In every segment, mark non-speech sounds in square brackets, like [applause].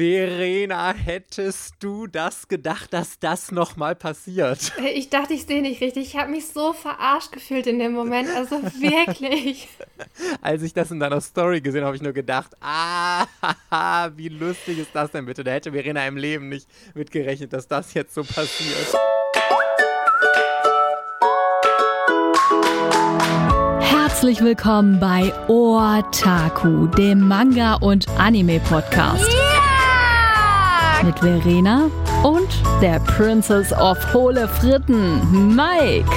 Verena, hättest du das gedacht, dass das nochmal passiert? Ich dachte, ich sehe nicht richtig. Ich habe mich so verarscht gefühlt in dem Moment. Also [laughs] wirklich. Als ich das in deiner Story gesehen habe, habe ich nur gedacht, ah, wie lustig ist das denn bitte? Da hätte Verena im Leben nicht mitgerechnet, dass das jetzt so passiert. Herzlich willkommen bei Otaku, dem Manga- und Anime-Podcast. Mit Verena und der Princess of Hohle Fritten, Mike. [laughs]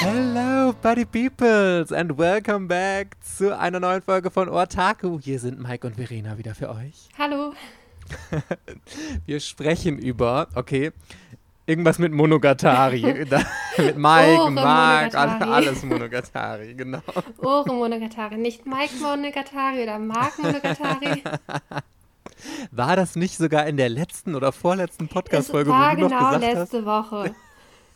Hello, Buddy Peoples, and welcome back zu einer neuen Folge von Otaku. Hier sind Mike und Verena wieder für euch. [laughs] Hallo. Wir sprechen über, okay, Irgendwas mit Monogatari. [laughs] da, mit Mike, Ore Mark, Monogatari. alles Monogatari, genau. Ore Monogatari. Nicht Mike Monogatari oder Mark Monogatari. War das nicht sogar in der letzten oder vorletzten Podcast-Folge, wo du noch genau gesagt letzte Woche.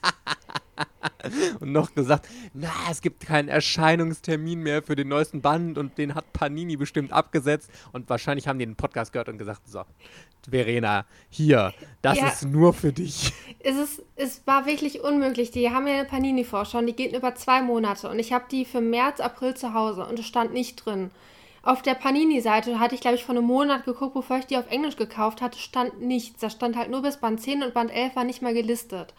[laughs] und noch gesagt, na, es gibt keinen Erscheinungstermin mehr für den neuesten Band und den hat Panini bestimmt abgesetzt und wahrscheinlich haben die den Podcast gehört und gesagt, so, Verena, hier, das Ja. ist nur für dich. Es, ist, es war wirklich unmöglich. Die haben ja eine Panini-Vorschau und die geht über zwei Monate. Und ich habe die für März, April zu Hause und es stand nicht drin. Auf der Panini-Seite hatte ich, glaube ich, vor einem Monat geguckt, bevor ich die auf Englisch gekauft hatte, stand nichts. Da stand halt nur bis Band 10 und Band 11 war nicht mehr gelistet.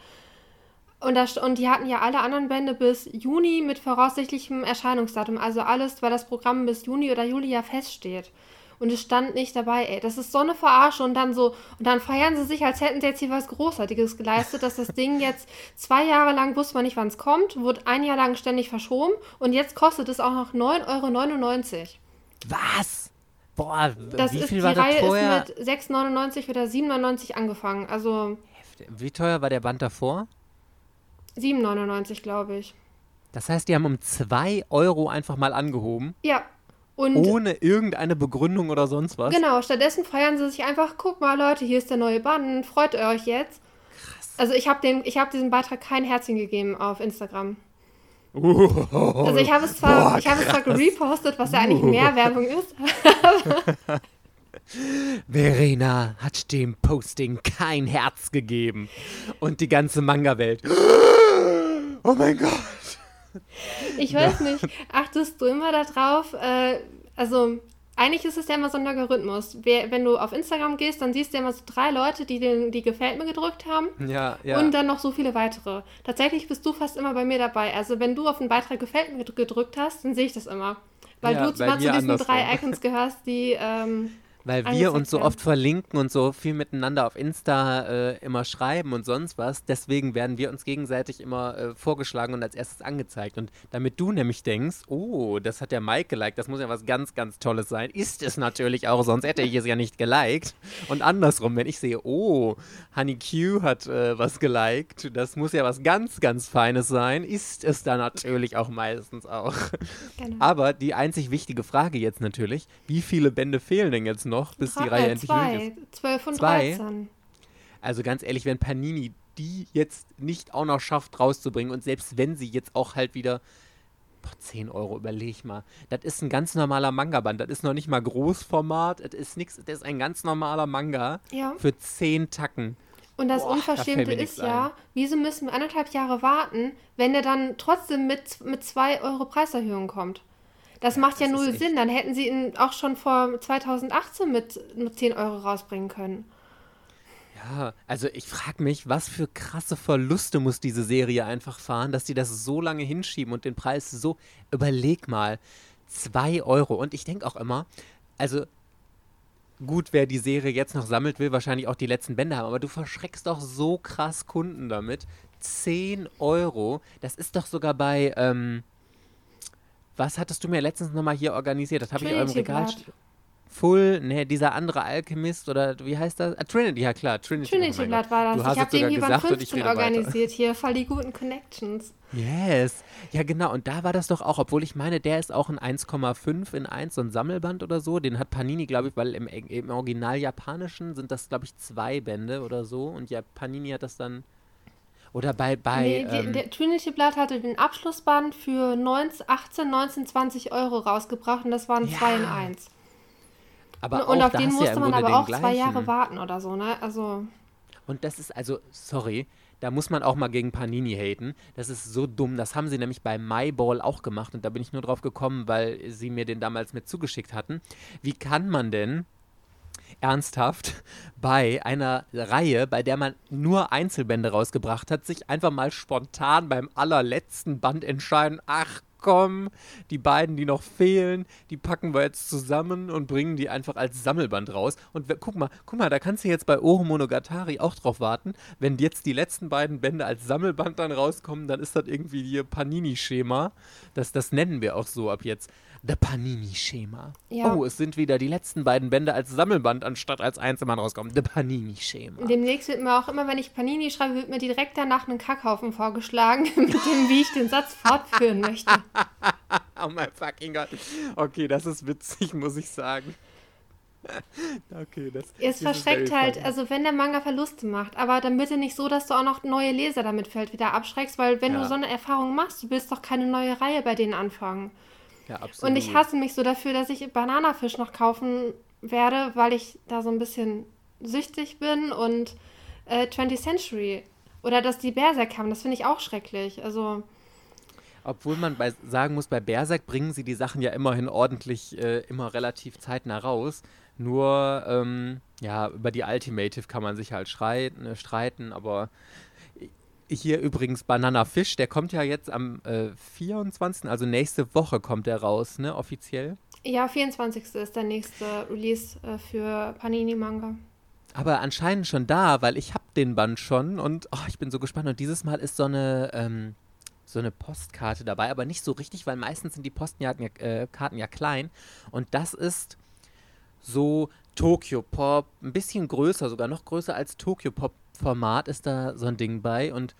Und, das, und die hatten ja alle anderen Bände bis Juni mit voraussichtlichem Erscheinungsdatum. Also alles, weil das Programm bis Juni oder Juli ja feststeht. Und es stand nicht dabei, ey. Das ist so eine Verarsche. Und dann so, und dann feiern sie sich, als hätten sie jetzt hier was Großartiges geleistet, dass das Ding jetzt zwei Jahre lang wusste man nicht, wann es kommt, wurde ein Jahr lang ständig verschoben und jetzt kostet es auch noch 9,99 Euro. Was? Boah, Das wie ist, viel die war das Reihe vorher? ist mit 6,99 oder 7,99 angefangen. Also Wie teuer war der Band davor? 7,99 glaube ich. Das heißt, die haben um 2 Euro einfach mal angehoben, Ja. Und ohne irgendeine Begründung oder sonst was. Genau, stattdessen feiern sie sich einfach, guck mal Leute, hier ist der neue Band, freut ihr euch jetzt? Also ich habe dem, ich habe diesem Beitrag kein Herzchen gegeben auf Instagram. Uh, Also ich habe es zwar, boah, ich habe es zwar gerepostet, was ja eigentlich mehr Werbung ist. [laughs] Verena hat dem Posting kein Herz gegeben. Und die ganze Manga-Welt. Oh mein Gott. Ich weiß nicht, achtest du immer darauf? Äh, also eigentlich ist es ja immer so ein Logarithmus. Wer, wenn du auf Instagram gehst, dann siehst du ja immer so drei Leute, die den, die gefällt mir gedrückt haben. Ja, ja. Und dann noch so viele weitere. Tatsächlich bist du fast immer bei mir dabei. Also wenn du auf einen Beitrag gefällt mir gedrückt hast, dann sehe ich das immer. Weil Ja, du immer zu diesen andersrum. drei [laughs] Icons gehörst, die ähm, Weil wir uns so oft verlinken und so viel miteinander auf Insta äh, immer schreiben und sonst was. Deswegen werden wir uns gegenseitig immer äh, vorgeschlagen und als erstes angezeigt. Und damit du nämlich denkst, oh, das hat der Mike geliked, das muss ja was ganz, ganz Tolles sein, ist es natürlich auch, sonst hätte ich es ja nicht geliked. Und andersrum, wenn ich sehe, oh, Honey Q hat äh, was geliked, das muss ja was ganz, ganz Feines sein, ist es da natürlich auch meistens auch. genau. Aber die einzig wichtige Frage jetzt natürlich, wie viele Bände fehlen denn jetzt noch, bis die Drei- Reihe äh, endlich zwei, durch ist? 12 und Zwei? 13. Also ganz ehrlich, wenn Panini die jetzt nicht auch noch schafft rauszubringen und selbst wenn sie jetzt auch halt wieder boah, 10 Euro, überleg mal. Das ist ein ganz normaler Manga-Band. Das ist noch nicht mal Großformat. Das ist nix, das ist ein ganz normaler Manga Ja. für 10 Tacken. Und das Boah, da Unverschämte nichts ist ja, wieso müssen wir anderthalb Jahre warten, wenn der dann trotzdem mit, mit 2 Euro Preiserhöhung kommt? Das macht ja das null Sinn. Dann hätten sie ihn auch schon vor 2018 mit nur 10 Euro rausbringen können. Ja, also ich frage mich, was für krasse Verluste muss diese Serie einfach fahren, dass die das so lange hinschieben und den Preis so. Überleg mal, 2 Euro. Und ich denke auch immer, also gut, wer die Serie jetzt noch sammelt, will wahrscheinlich auch die letzten Bände haben, aber du verschreckst doch so krass Kunden damit. 10 Euro, das ist doch sogar bei, ähm, was hattest du mir letztens nochmal hier organisiert? Das habe ich in eurem Regal. Full, ne, dieser andere Alchemist oder wie heißt das? Ah, Trinity, ja klar, Trinity. oh Trinity Blood Gott. war das. Du ich habe und ich 15 rede weiter. organisiert hier. Voll die guten Connections. Yes. Ja, genau. Und da war das doch auch, obwohl ich meine, der ist auch ein 1,5 in 1, so ein Sammelband oder so. Den hat Panini, glaube ich, weil im, im Original Japanischen sind das, glaube ich, zwei Bände oder so. Und ja, Panini hat das dann. Oder bei. bei nee, die, ähm, der Trinity Blood hatte den Abschlussband für 19, 18, 19, 20 Euro rausgebracht und das waren Ja. 2 in 1. Aber und auch, auf den ja musste im man aber auch zwei Jahre warten oder so, ne? Also, Und das ist also, sorry, da muss man auch mal gegen Panini haten. Das ist so dumm. Das haben sie nämlich bei MyBall auch gemacht. Und da bin ich nur drauf gekommen, weil sie mir den damals mit zugeschickt hatten. Wie kann man denn ernsthaft [laughs] bei einer Reihe, bei der man nur Einzelbände rausgebracht hat, sich einfach mal spontan beim allerletzten Band entscheiden, ach komm, die beiden, die noch fehlen, die packen wir jetzt zusammen und bringen die einfach als Sammelband raus. Und guck mal, guck mal, da kannst du jetzt bei Oro Monogatari auch drauf warten. Wenn jetzt die letzten beiden Bände als Sammelband dann rauskommen, dann ist das irgendwie ihr Panini-Schema. Das, das nennen wir auch so ab jetzt. The Panini-Schema. Ja. Oh, es sind wieder die letzten beiden Bände als Sammelband anstatt als Einzelband rauskommen. The Panini-Schema. demnächst wird mir auch immer, wenn ich Panini schreibe, wird mir direkt danach ein Kackhaufen vorgeschlagen, [laughs] mit dem, wie ich den Satz fortführen möchte. [laughs] Oh mein fucking Gott. Okay, das ist witzig, muss ich sagen. [laughs] Okay, das Es verschreckt halt, funny. also wenn der Manga Verluste macht, aber dann bitte nicht so, dass du auch noch neue Leser damit wieder abschreckst, weil wenn Ja. du so eine Erfahrung machst, du willst doch keine neue Reihe bei denen anfangen. Ja, absolut. Und ich hasse mich so dafür, dass ich Bananafisch noch kaufen werde, weil ich da so ein bisschen süchtig bin und äh, 20th Century. Oder dass die Berserk haben, das finde ich auch schrecklich. Also, Obwohl man bei, sagen muss, bei Berserk bringen sie die Sachen ja immerhin ordentlich, äh, immer relativ zeitnah raus. Nur, ähm, ja, über die Ultimative kann man sich halt streiten, äh, streiten aber hier übrigens Banana Fish, der kommt ja jetzt am äh, 24., also nächste Woche kommt der raus, ne, offiziell. ja, 24. ist der nächste Release äh, für Panini Manga. Aber anscheinend schon da, weil ich habe den Band schon und oh, ich bin so gespannt. Und dieses Mal ist so eine, ähm, so eine Postkarte dabei, aber nicht so richtig, weil meistens sind die Postkarten ja, äh, ja klein. Und das ist so Tokyo Pop, ein bisschen größer, sogar noch größer als Tokyo Pop Format ist da so ein Ding bei. Und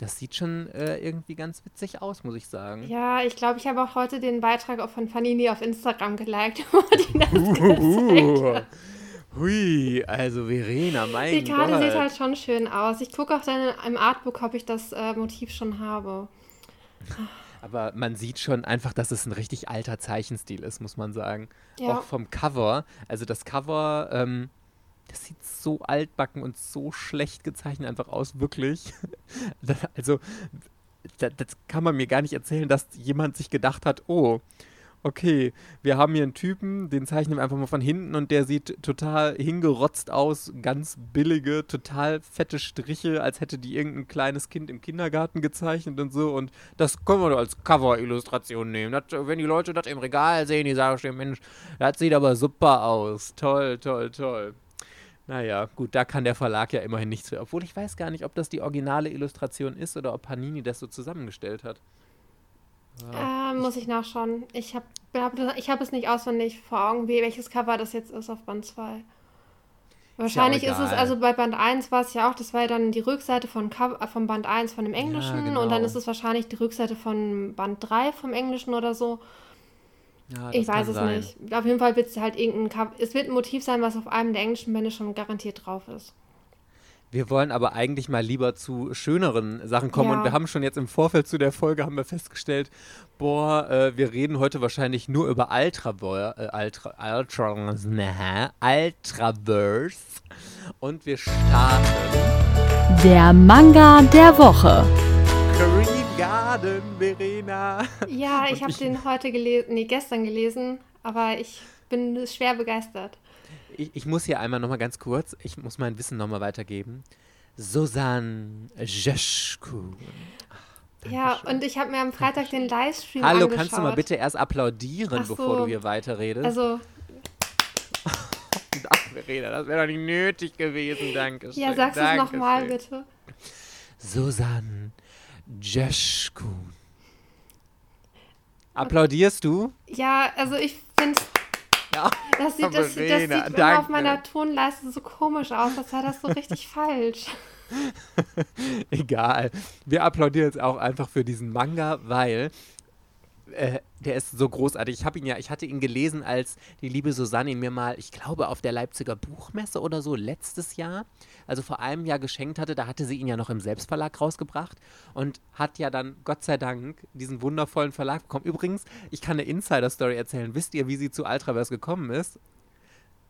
das sieht schon äh, irgendwie ganz witzig aus, muss ich sagen. Ja, ich glaube, ich habe auch heute den Beitrag auch von Panini auf Instagram geliked, [laughs] wo die [laughs] das. Hui, also Verena, mein Die Karte Gott. sieht halt schon schön aus. Ich gucke auch dann im Artbook, ob ich das äh, Motiv schon habe. Aber man sieht schon einfach, dass es ein richtig alter Zeichenstil ist, muss man sagen. Ja. Auch vom Cover. Also das Cover, ähm, das sieht so altbacken und so schlecht gezeichnet einfach aus, wirklich. [laughs] Also, das, das kann man mir gar nicht erzählen, dass jemand sich gedacht hat, oh, okay, wir haben hier einen Typen, den zeichnen wir einfach mal von hinten und der sieht total hingerotzt aus, ganz billige, total fette Striche, als hätte die irgendein kleines Kind im Kindergarten gezeichnet und so und das können wir doch als Cover-Illustration nehmen. Das, wenn die Leute das im Regal sehen, die sagen schon, Mensch, das sieht aber super aus. Toll, toll, toll. Naja, gut, da kann der Verlag ja immerhin nichts für. Obwohl ich weiß gar nicht, ob das die originale Illustration ist oder ob Panini das so zusammengestellt hat. Äh, muss ich nachschauen. Ich habe ich hab es nicht auswendig vor Augen, wie, welches Cover das jetzt ist auf Band 2. Wahrscheinlich ist, es, egal. also bei Band 1 war es ja auch, das war ja dann die Rückseite von, Cover, äh, von Band 1 von dem Englischen genau. und dann ist es wahrscheinlich die Rückseite von Band 3 vom Englischen oder so. Ja, Ich weiß es sein. nicht. Auf jeden Fall wird es halt irgendein Cover. Es wird ein Motiv sein, was auf einem der englischen Bände schon garantiert drauf ist. Wir wollen aber eigentlich mal lieber zu schöneren Sachen kommen. Ja. Und wir haben schon jetzt im Vorfeld zu der Folge haben wir festgestellt, boah, äh, wir reden heute wahrscheinlich nur über Ultra, äh, Ultra, Ultra, ne, Ultraverse. Und wir starten Der Manga der Woche. Green Garden, Verena. Ja, ich habe den heute gelesen, nee, gestern gelesen, aber ich bin schwer begeistert. Ich, ich muss hier einmal nochmal ganz kurz, ich muss mein Wissen nochmal weitergeben. Susan Jeschku. Ja, und ich habe mir am Freitag den Livestream Hallo, angeschaut. kannst du mal bitte erst applaudieren, Ach bevor so. du hier weiterredest? Also, [laughs] Verena, das wäre doch nicht nötig gewesen, danke schön. ja, sagst du es nochmal bitte. Susan Jeschku. Applaudierst du? Ja, also ich finde, Ja. das sieht, das, das sieht immer auf meiner Tonleiste so komisch aus, als sei das so richtig [laughs] falsch. Egal. Wir applaudieren jetzt auch einfach für diesen Manga, weil äh, der ist so großartig. Ich habe ihn ja, ich hatte ihn gelesen, als die liebe Susanne ihn mir mal, ich glaube, auf der Leipziger Buchmesse oder so letztes Jahr, also vor einem Jahr geschenkt hatte. Da hatte sie ihn ja noch im Selbstverlag rausgebracht und hat ja dann, Gott sei Dank, diesen wundervollen Verlag bekommen. Übrigens, ich kann eine Insider-Story erzählen. Wisst ihr, wie sie zu Ultraverse gekommen ist?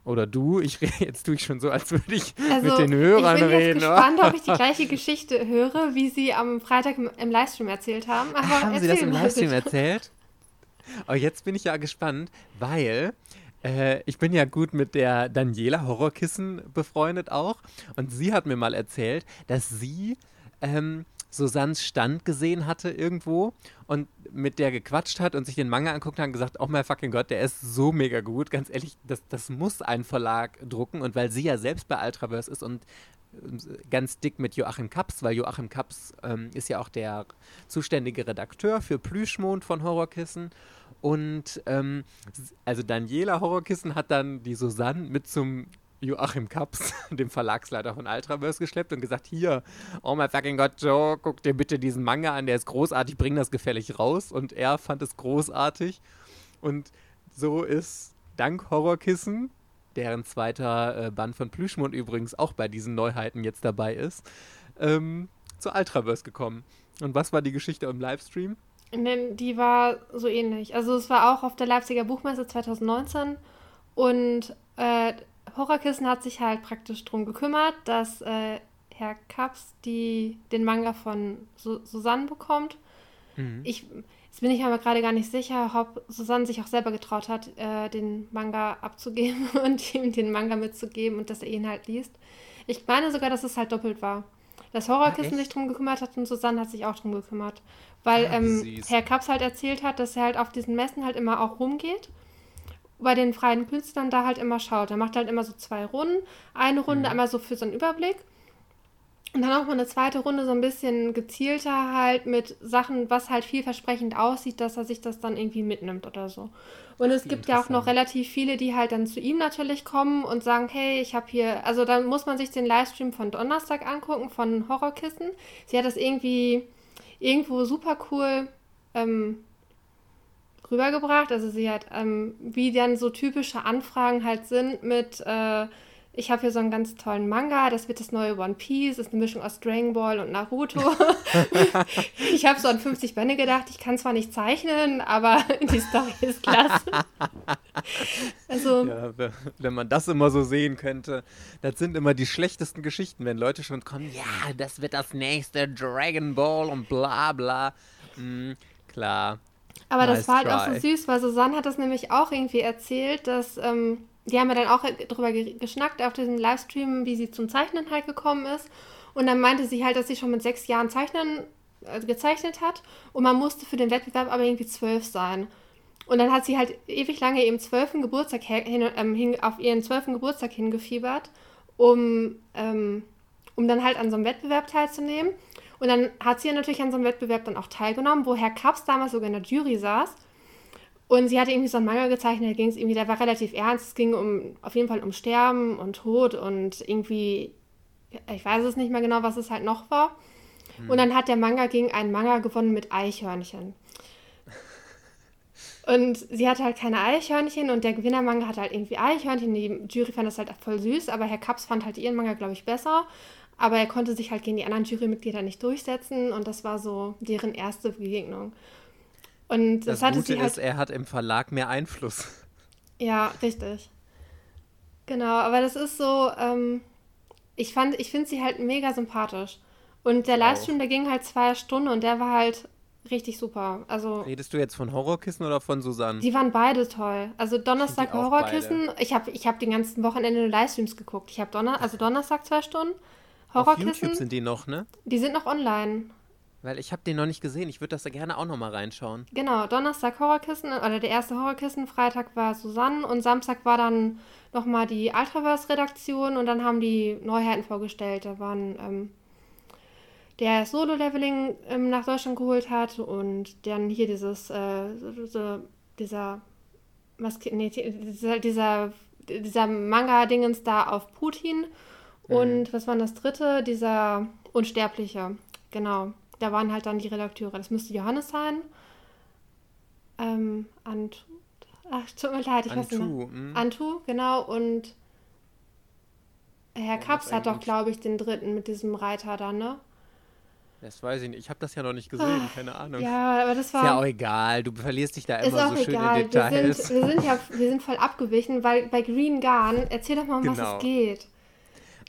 Oder du, ich rede [laughs] jetzt tue ich schon so, als würde ich Also, mit den Hörern ich bin jetzt reden. gespannt, ob ich die gleiche Geschichte höre, wie sie am Freitag im, im Livestream erzählt haben. Aber Ach, haben Sie das im Livestream bitte. erzählt? Oh, jetzt bin ich ja gespannt, weil äh, ich bin ja gut mit der Daniela Horrorkissen befreundet auch. Und sie hat mir mal erzählt, dass sie ähm, Susannes Stand gesehen hatte irgendwo und mit der gequatscht hat und sich den Manga anguckt hat und gesagt, oh mein fucking Gott, der ist so mega gut. Ganz ehrlich, das, das muss ein Verlag drucken. Und weil sie ja selbst bei Ultraverse ist und ähm, ganz dick mit Joachim Kaps, weil Joachim Kaps ähm, ist ja auch der zuständige Redakteur für Plüschmond von Horrorkissen. Und ähm, also Daniela Horrorkissen hat dann die Susanne mit zum Joachim Kaps, [laughs] dem Verlagsleiter von Ultraverse, geschleppt und gesagt, hier, oh my fucking God, Joe, guck dir bitte diesen Manga an, der ist großartig, bring das gefällig raus. Und er fand es großartig. Und so ist dank Horrorkissen, deren zweiter äh, Band von Plüschmond übrigens auch bei diesen Neuheiten jetzt dabei ist, ähm, zu Ultraverse gekommen. Und was war die Geschichte im Livestream? Die war so ähnlich. Also es war auch auf der Leipziger Buchmesse 2019 und äh, Horrorkissen hat sich halt praktisch drum gekümmert, dass äh, Herr Kaps die, den Manga von Su Susanne bekommt. Mhm. Ich, jetzt bin ich aber gerade gar nicht sicher, ob Susanne sich auch selber getraut hat, äh, den Manga abzugeben [laughs] und ihm den Manga mitzugeben und dass er ihn halt liest. Ich meine sogar, dass es halt doppelt war. Dass Horrorkissen echt? sich drum gekümmert hat und Susanne hat sich auch drum gekümmert. Weil Ah, ähm. Herr Kaps halt erzählt hat, dass er halt auf diesen Messen halt immer auch rumgeht. Bei den freien Künstlern da halt immer schaut. Er macht halt immer so zwei Runden. Eine Runde Mhm. einmal so für so einen Überblick. Und dann auch mal eine zweite Runde so ein bisschen gezielter halt mit Sachen, was halt vielversprechend aussieht, dass er sich das dann irgendwie mitnimmt oder so. Und es gibt ja auch noch relativ viele, die halt dann zu ihm natürlich kommen und sagen, hey, ich habe hier, also dann muss man sich den Livestream von Donnerstag angucken von Horrorkissen. Sie hat das irgendwie irgendwo super cool ähm, rübergebracht. Also sie hat, ähm, wie dann so typische Anfragen halt sind mit, äh, ich habe hier so einen ganz tollen Manga, das wird das neue One Piece, ist eine Mischung aus Dragon Ball und Naruto. [laughs] ich habe so an 50 Bände gedacht, ich kann zwar nicht zeichnen, aber [laughs] die Story ist klasse. also, Ja, we- wenn man das immer so sehen könnte, das sind immer die schlechtesten Geschichten, wenn Leute schon kommen, ja, das wird das nächste Dragon Ball und bla bla. Mm, klar. Aber Nice das war halt auch so süß, weil Susanne hat das nämlich auch irgendwie erzählt, dass, ähm, die haben ja dann auch drüber ge- geschnackt auf diesem Livestream, wie sie zum Zeichnen halt gekommen ist. Und dann meinte sie halt, dass sie schon mit sechs Jahren Zeichnen äh, gezeichnet hat und man musste für den Wettbewerb aber irgendwie zwölf sein. Und dann hat sie halt ewig lange ihrem zwölften Geburtstag hin, ähm, hin, auf ihren zwölften Geburtstag hingefiebert, um, ähm, um dann halt an so einem Wettbewerb teilzunehmen. Und dann hat sie ja natürlich an so einem Wettbewerb dann auch teilgenommen, wo Herr Kaps damals sogar in der Jury saß. Und sie hatte irgendwie so einen Manga gezeichnet, da ging es irgendwie, der war relativ ernst. Es ging um auf jeden Fall um Sterben und Tod und irgendwie, ich weiß es nicht mehr genau, was es halt noch war. Und dann hat der Manga gegen einen Manga gewonnen mit Eichhörnchen. [laughs] Und sie hatte halt keine Eichhörnchen und der Gewinnermanga hatte halt irgendwie Eichhörnchen. Die Jury fand das halt voll süß, aber Herr Kaps fand halt ihren Manga, glaube ich, besser. Aber er konnte sich halt gegen die anderen Jurymitglieder nicht durchsetzen und das war so deren erste Begegnung. Und das, Das hatte Gute sie halt. ist, er hat im Verlag mehr Einfluss. Ja, richtig. Genau, aber das ist so, ähm, ich fand, ich finde sie halt mega sympathisch. Und der Livestream, der ging halt zwei Stunden und der war halt richtig super. Also, Redest du jetzt von Horrorkissen oder von Susanne? die waren beide toll. Also Donnerstag Horrorkissen. Ich habe ich hab den ganzen Wochenende nur Livestreams geguckt. Ich habe Donner also Donnerstag zwei Stunden. Auf Horrorkissen, YouTube sind die noch, ne? die sind noch online. Weil ich habe den noch nicht gesehen. Ich würde das da gerne auch noch mal reinschauen. Genau, Donnerstag Horrorkissen, oder der erste Horrorkissen, Freitag war Susanne und Samstag war dann nochmal die Ultraverse-Redaktion und dann haben die Neuheiten vorgestellt. Da waren ähm, der Solo-Leveling ähm, nach Deutschland geholt hat und dann hier dieses, äh, so, so, dieser, was, nee, dieser, dieser, dieser Manga-Dingens da auf Putin und was war das dritte? Dieser Unsterbliche, genau. Da waren halt dann die Redakteure. Das müsste Johannes sein. Ähm, Antu. Ach, tut mir leid, ich weiß nicht. Antu, mehr. hm. Antu, genau. Und Herr Kaps hat doch, glaube ich, den dritten mit diesem Reiter da, ne? Das weiß ich nicht. Ich habe das ja noch nicht gesehen, ah, keine Ahnung. Ja, aber das war. Ist ja auch egal. Du verlierst dich da immer so schön egal. in Details. Wir sind, wir sind ja wir sind voll abgewichen, weil bei Green Garden, erzähl doch mal, um genau. was es genau. geht.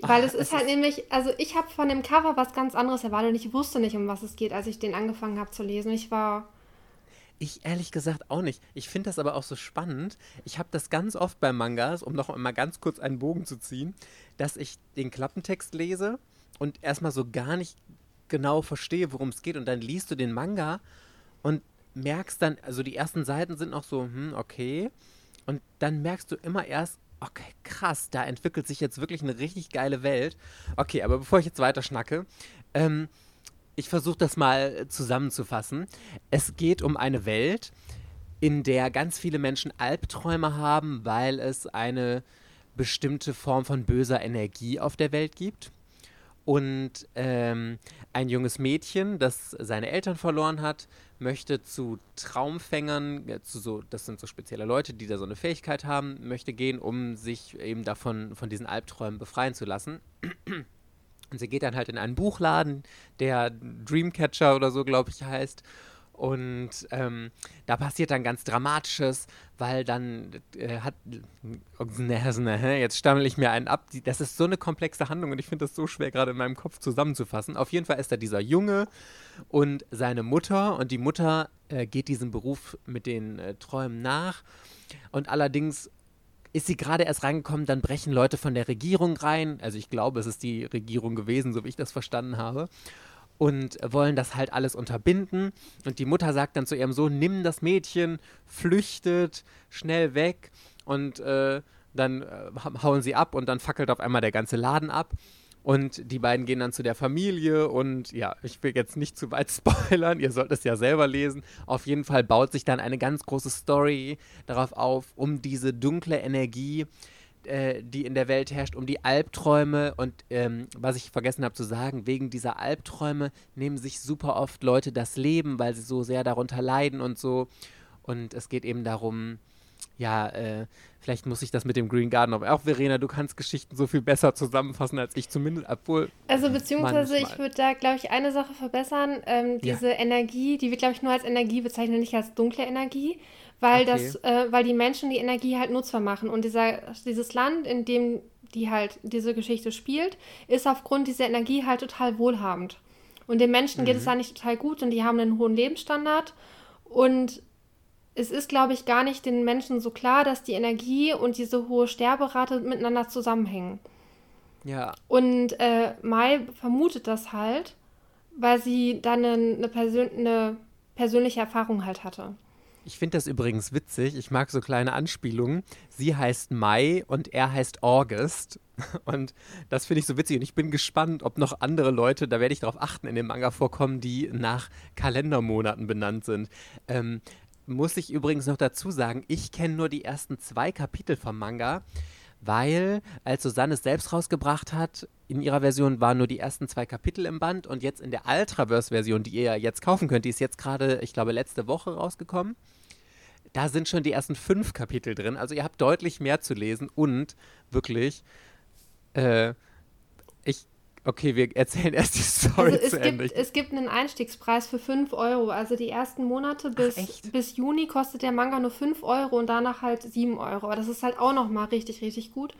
Weil Ach, es ist halt ist nämlich, also ich habe von dem Cover was ganz anderes erwartet und ich wusste nicht, um was es geht, als ich den angefangen habe zu lesen. Ich war. Ich ehrlich gesagt auch nicht. Ich finde das aber auch so spannend. Ich habe das ganz oft bei Mangas, um noch mal ganz kurz einen Bogen zu ziehen, dass ich den Klappentext lese und erstmal so gar nicht genau verstehe, worum es geht. Und dann liest du den Manga und merkst dann, also die ersten Seiten sind noch so, hm, okay. Und dann merkst du immer erst, okay, krass, da entwickelt sich jetzt wirklich eine richtig geile Welt. Okay, aber bevor ich jetzt weiter schnacke, ähm, ich versuche das mal zusammenzufassen. Es geht um eine Welt, in der ganz viele Menschen Albträume haben, weil es eine bestimmte Form von böser Energie auf der Welt gibt. Und ähm, ein junges Mädchen, das seine Eltern verloren hat, möchte zu Traumfängern, zu so, das sind so spezielle Leute, die da so eine Fähigkeit haben, möchte gehen, um sich eben davon, von diesen Albträumen befreien zu lassen. Und sie geht dann halt in einen Buchladen, der Dreamcatcher oder so, glaube ich, heißt. Und ähm, da passiert dann ganz Dramatisches, weil dann äh, hat. Jetzt stammel ich mir einen ab. Das ist so eine komplexe Handlung und ich finde das so schwer, gerade in meinem Kopf zusammenzufassen. Auf jeden Fall ist da dieser Junge und seine Mutter. Und die Mutter äh, geht diesem Beruf mit den äh, Träumen nach. Und allerdings ist sie gerade erst reingekommen, dann brechen Leute von der Regierung rein. Also ich glaube, es ist die Regierung gewesen, so wie ich das verstanden habe und wollen das halt alles unterbinden. Und die Mutter sagt dann zu ihrem Sohn, nimm das Mädchen, flüchtet, schnell weg. Und äh, dann äh, hauen sie ab und dann fackelt auf einmal der ganze Laden ab. Und die beiden gehen dann zu der Familie und ja, ich will jetzt nicht zu weit [laughs] spoilern, ihr sollt es ja selber lesen. Auf jeden Fall baut sich dann eine ganz große Story darauf auf, um diese dunkle Energie, äh, die in der Welt herrscht, um die Albträume. Und ähm, was ich vergessen habe zu sagen, wegen dieser Albträume nehmen sich super oft Leute das Leben, weil sie so sehr darunter leiden und so. Und es geht eben darum, ja, äh, vielleicht muss ich das mit dem Green Garden, aber auch Verena, du kannst Geschichten so viel besser zusammenfassen als ich zumindest, obwohl. Also beziehungsweise manchmal. ich würde da, glaube ich, eine Sache verbessern. Ähm, diese ja. Energie, die wird, glaube ich, nur als Energie bezeichnet, nicht als dunkle Energie weil okay. das, äh, weil die Menschen die Energie halt nutzbar machen. Und dieser, dieses Land, in dem die halt diese Geschichte spielt, ist aufgrund dieser Energie halt total wohlhabend. Und den Menschen mhm. geht es mhm. da nicht total gut und die haben einen hohen Lebensstandard. Und es ist, glaube ich, gar nicht den Menschen so klar, dass die Energie und diese hohe Sterberate miteinander zusammenhängen. Ja. Und äh, Mai vermutet das halt, weil sie dann eine, eine, Persön eine persönliche Erfahrung halt hatte. Ich finde das übrigens witzig. Ich mag so kleine Anspielungen. Sie heißt Mai und er heißt August. [laughs] Und das finde ich so witzig. Und ich bin gespannt, ob noch andere Leute, da werde ich darauf achten, in dem Manga vorkommen, die nach Kalendermonaten benannt sind. Ähm, muss ich übrigens noch dazu sagen, ich kenne nur die ersten zwei Kapitel vom Manga weil als Susanne es selbst rausgebracht hat, in ihrer Version waren nur die ersten zwei Kapitel im Band und jetzt in der Ultraverse-Version, die ihr ja jetzt kaufen könnt, die ist jetzt gerade, ich glaube, letzte Woche rausgekommen. Da sind schon die ersten fünf Kapitel drin. Also ihr habt deutlich mehr zu lesen und wirklich, äh, ich Okay, wir erzählen erst die Story also zu Ende. Gibt, es gibt einen Einstiegspreis für 5 Euro. Also die ersten Monate bis, Ach, bis Juni kostet der Manga nur 5 Euro und danach halt 7 Euro. Aber das ist halt auch nochmal richtig, richtig gut.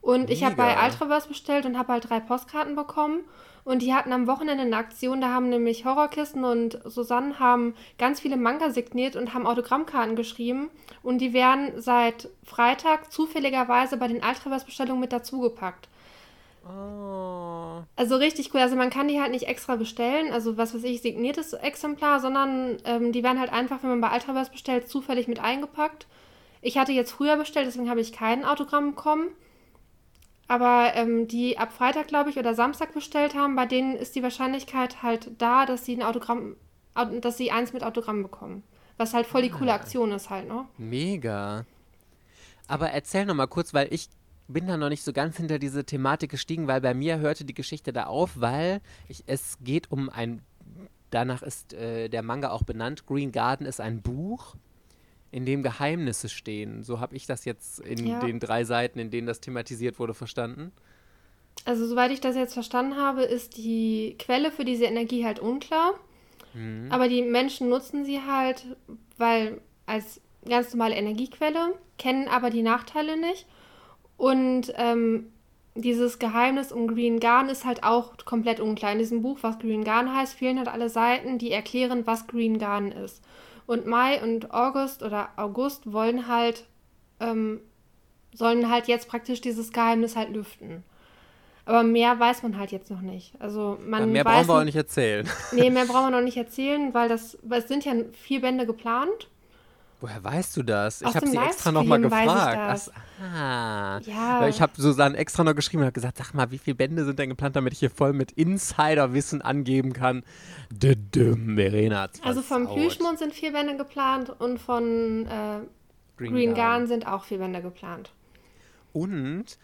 Und Mega. ich habe bei Ultraverse bestellt und habe halt drei Postkarten bekommen. Und die hatten am Wochenende eine Aktion, da haben nämlich Horrorkisten und Susanne haben ganz viele Manga signiert und haben Autogrammkarten geschrieben. Und die werden seit Freitag zufälligerweise bei den Ultraverse-Bestellungen mit dazugepackt. Oh. Also richtig cool. Also man kann die halt nicht extra bestellen, also was weiß ich, signiertes Exemplar, sondern ähm, die werden halt einfach, wenn man bei Ultraverse bestellt, zufällig mit eingepackt. Ich hatte jetzt früher bestellt, deswegen habe ich kein Autogramm bekommen. Aber ähm, die ab Freitag, glaube ich, oder Samstag bestellt haben, bei denen ist die Wahrscheinlichkeit halt da, dass sie ein Autogramm, dass sie eins mit Autogramm bekommen. Was halt voll die coole ah. Aktion ist halt, ne? Mega. Aber erzähl noch mal kurz, weil ich bin da noch nicht so ganz hinter diese Thematik gestiegen, weil bei mir hörte die Geschichte da auf, weil ich, es geht um ein, danach ist äh, der Manga auch benannt, Green Garden ist ein Buch, in dem Geheimnisse stehen. So habe ich das jetzt in ja. den drei Seiten, in denen das thematisiert wurde, verstanden. also soweit ich das jetzt verstanden habe, ist die Quelle für diese Energie halt unklar. Mhm. Aber die Menschen nutzen sie halt, weil als ganz normale Energiequelle, kennen aber die Nachteile nicht. Und ähm, dieses Geheimnis um Green Garden ist halt auch komplett unklar. In diesem Buch, was Green Garden heißt, fehlen halt alle Seiten, die erklären, was Green Garden ist. Und Mai und August oder August wollen halt, ähm, sollen halt jetzt praktisch dieses Geheimnis halt lüften. Aber mehr weiß man halt jetzt noch nicht. Also man Ja, mehr brauchen wir auch nicht erzählen. Nee, mehr [laughs] brauchen wir noch nicht erzählen, weil das, weil es sind ja vier Bände geplant. Woher weißt du das? Aus ich habe sie extra nochmal ich gefragt. ah. Ja. Ich habe Susanne extra noch geschrieben und habe gesagt, sag mal, wie viele Bände sind denn geplant, damit ich hier voll mit Insiderwissen angeben kann. Düdüm, Verena hat's Also vom versaut. Plüschmond sind vier Bände geplant und von äh, Green, Garden sind auch vier Bände geplant. Und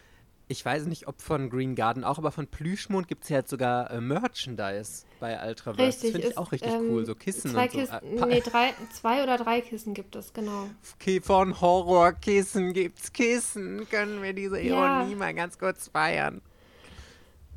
ich weiß nicht, ob von Green Garden auch, aber von Plüschmond gibt es ja jetzt sogar äh, Merchandise bei Ultraverse. Richtig. Das finde ich auch richtig ähm, cool. So Kissen zwei und so. Kisten, Äh, nee, drei, zwei oder drei Kissen gibt es, genau. Von Horrorkissen gibt's Kissen. Können wir diese Ja. Ironie mal ganz kurz feiern?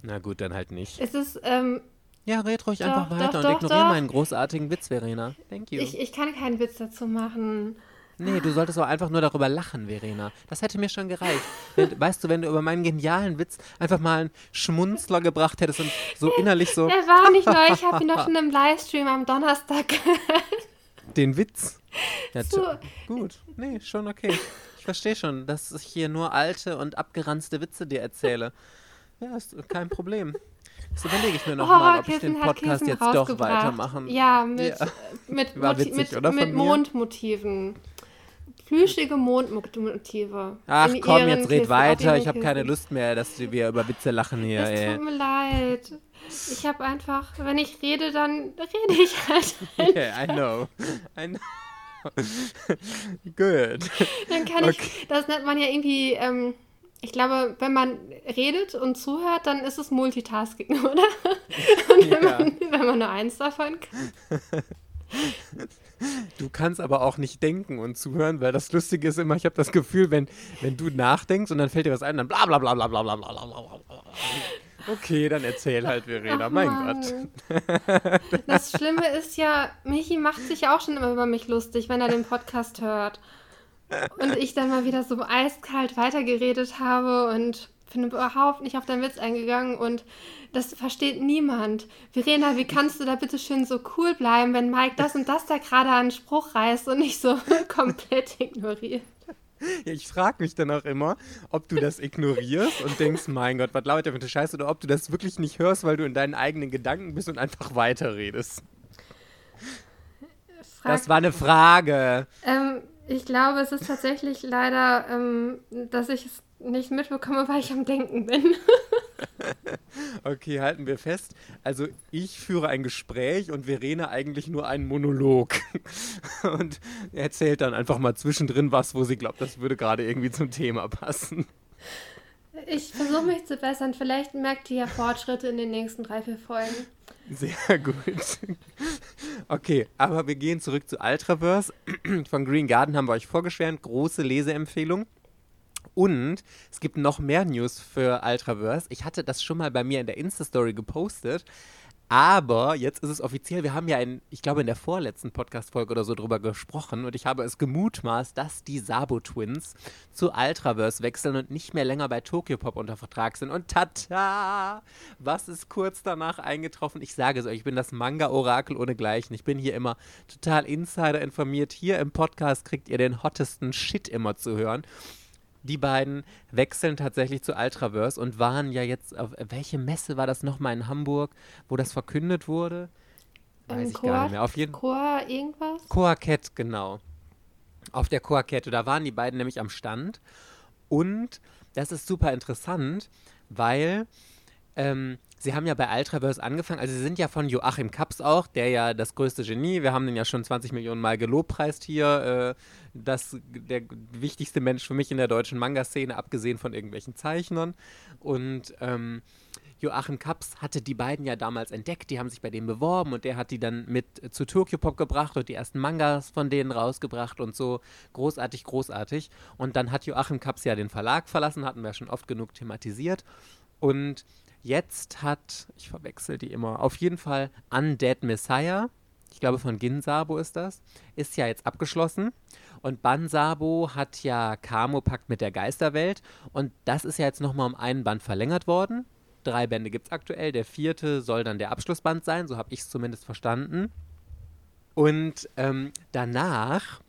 Na gut, dann halt nicht. Es ist, ähm, Ja, red ruhig Doch, einfach doch, weiter und doch, ignoriere doch. meinen großartigen Witz, Verena. Thank you. ich, ich kann keinen Witz dazu machen. Nee, du solltest auch einfach nur darüber lachen, Verena. Das hätte mir schon gereicht. Wenn, [laughs] weißt du, wenn du über meinen genialen Witz einfach mal einen Schmunzler gebracht hättest und so innerlich so Er war nicht neu, ich habe ihn doch schon im Livestream am Donnerstag den Witz. Ja, So. gut. Nee, schon okay. Ich verstehe schon, dass ich hier nur alte und abgeranzte Witze dir erzähle. Ja, ist kein Problem. Das überlege ich mir nochmal, ob ich den Podcast jetzt doch weitermachen. Ja, mit, Ja. mit, witzig, mit, mit? Mondmotiven. Plüschige Mondmotive. Ach komm, jetzt red weiter. Ich habe keine. Lust mehr, dass wir über Witze lachen hier. Es tut mir leid. Ich habe einfach, wenn ich rede, dann rede ich halt. [laughs] Yeah, I know. I know. [laughs] Good. Dann kann ich, das nennt man ja irgendwie, ähm, ich glaube, wenn man redet und zuhört, dann ist es Multitasking, [laughs] oder? Und wenn, Ja. man, wenn man nur eins davon kann. Du kannst aber auch nicht denken und zuhören, weil das Lustige ist immer, ich habe das Gefühl, wenn, wenn du nachdenkst und dann fällt dir was ein, dann bla bla bla bla bla bla bla bla bla. Okay, dann erzähl halt, Verena. Ach, mein Mann. Gott. Das Schlimme ist ja, Michi macht sich ja auch schon immer über mich lustig, wenn er den Podcast hört. Und ich dann mal wieder so eiskalt weitergeredet habe und bin überhaupt nicht auf deinen Witz eingegangen und das versteht niemand. Verena, wie kannst du da bitte schön so cool bleiben, wenn Mike das und das da gerade einen Spruch reißt und nicht so [laughs] komplett ignoriert? Ja, ich frage mich dann auch immer, ob du das ignorierst und denkst, mein Gott, was lautet der für eine Scheiße, oder ob du das wirklich nicht hörst, weil du in deinen eigenen Gedanken bist und einfach weiterredest. Frag, Das war eine Frage. ähm, ich glaube, es ist tatsächlich leider, ähm, dass ich es nicht mitbekomme, weil ich am Denken bin. [laughs] Okay, halten wir fest. Also ich führe ein Gespräch und Verena eigentlich nur einen Monolog. [laughs] Und erzählt dann einfach mal zwischendrin was, wo sie glaubt, das würde gerade irgendwie zum Thema passen. Ich versuche mich zu bessern. Vielleicht merkt ihr ja Fortschritte in den nächsten drei, vier Folgen. Sehr [laughs] gut. Okay, aber wir gehen zurück zu Ultraverse. Von Green Garden haben wir euch vorgeschwärmt. Große Leseempfehlung. Und es gibt noch mehr News für Ultraverse. Ich hatte das schon mal bei mir in der Insta-Story gepostet. Aber jetzt ist es offiziell, wir haben ja in, ich glaube, in der vorletzten Podcast-Folge oder so drüber gesprochen und ich habe es gemutmaßt, dass die Sabo-Twins zu Ultraverse wechseln und nicht mehr länger bei Tokyo Pop unter Vertrag sind. Und tata! Was ist kurz danach eingetroffen? Ich sage es euch, ich bin das Manga-Orakel ohnegleichen. Ich bin hier immer total Insider informiert. Hier im Podcast kriegt ihr den hottesten Shit immer zu hören. Die beiden wechseln tatsächlich zu Ultraverse und waren ja jetzt auf welche Messe war das nochmal in Hamburg, wo das verkündet wurde? Weiß ich Chor- gar nicht mehr. Auf jeden Chor irgendwas? Coaket, genau. Auf der Coakette, da waren die beiden nämlich am Stand. Und das ist super interessant, weil ähm, sie haben ja bei Ultraverse angefangen. Also, sie sind ja von Joachim Kaps auch, der ja das größte Genie, wir haben den ja schon 20 Millionen Mal gelobpreist hier. Äh, das, der wichtigste Mensch für mich in der deutschen Manga-Szene, abgesehen von irgendwelchen Zeichnern. Und ähm, Joachim Kaps hatte die beiden ja damals entdeckt, die haben sich bei dem beworben und der hat die dann mit zu Tokyo Pop gebracht und die ersten Mangas von denen rausgebracht und so großartig, großartig. Und dann hat Joachim Kaps ja den Verlag verlassen, hatten wir schon oft genug thematisiert. Und jetzt hat, ich verwechsel die immer, auf jeden Fall Undead Messiah, ich glaube von Ginsabo ist das, ist ja jetzt abgeschlossen. Und Bansabo hat ja Kamo-Pakt mit der Geisterwelt. Und das ist ja jetzt nochmal um einen Band verlängert worden. Drei Bände gibt es aktuell. Der vierte soll dann der Abschlussband sein, so habe ich es zumindest verstanden. Und ähm, danach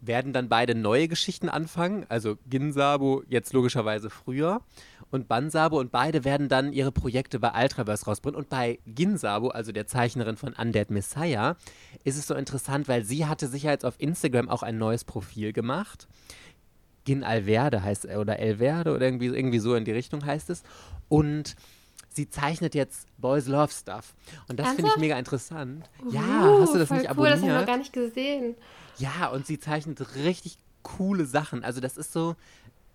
werden dann beide neue Geschichten anfangen. Also Ginsabo jetzt logischerweise früher und Bansabo und beide werden dann ihre Projekte bei Ultraverse rausbringen. Und bei Ginsabo, also der Zeichnerin von Undead Messiah, ist es so interessant, weil sie hatte sich jetzt auf Instagram auch ein neues Profil gemacht. Gin Alverde heißt er oder Elverde oder irgendwie, irgendwie so in die Richtung heißt es. Und sie zeichnet jetzt Boys Love Stuff. Und das finde ich mega interessant. Uh, ja, hast du das nicht cool, abonniert? Das habe ich noch gar nicht gesehen. Ja, und sie zeichnet richtig coole Sachen. Also das ist so,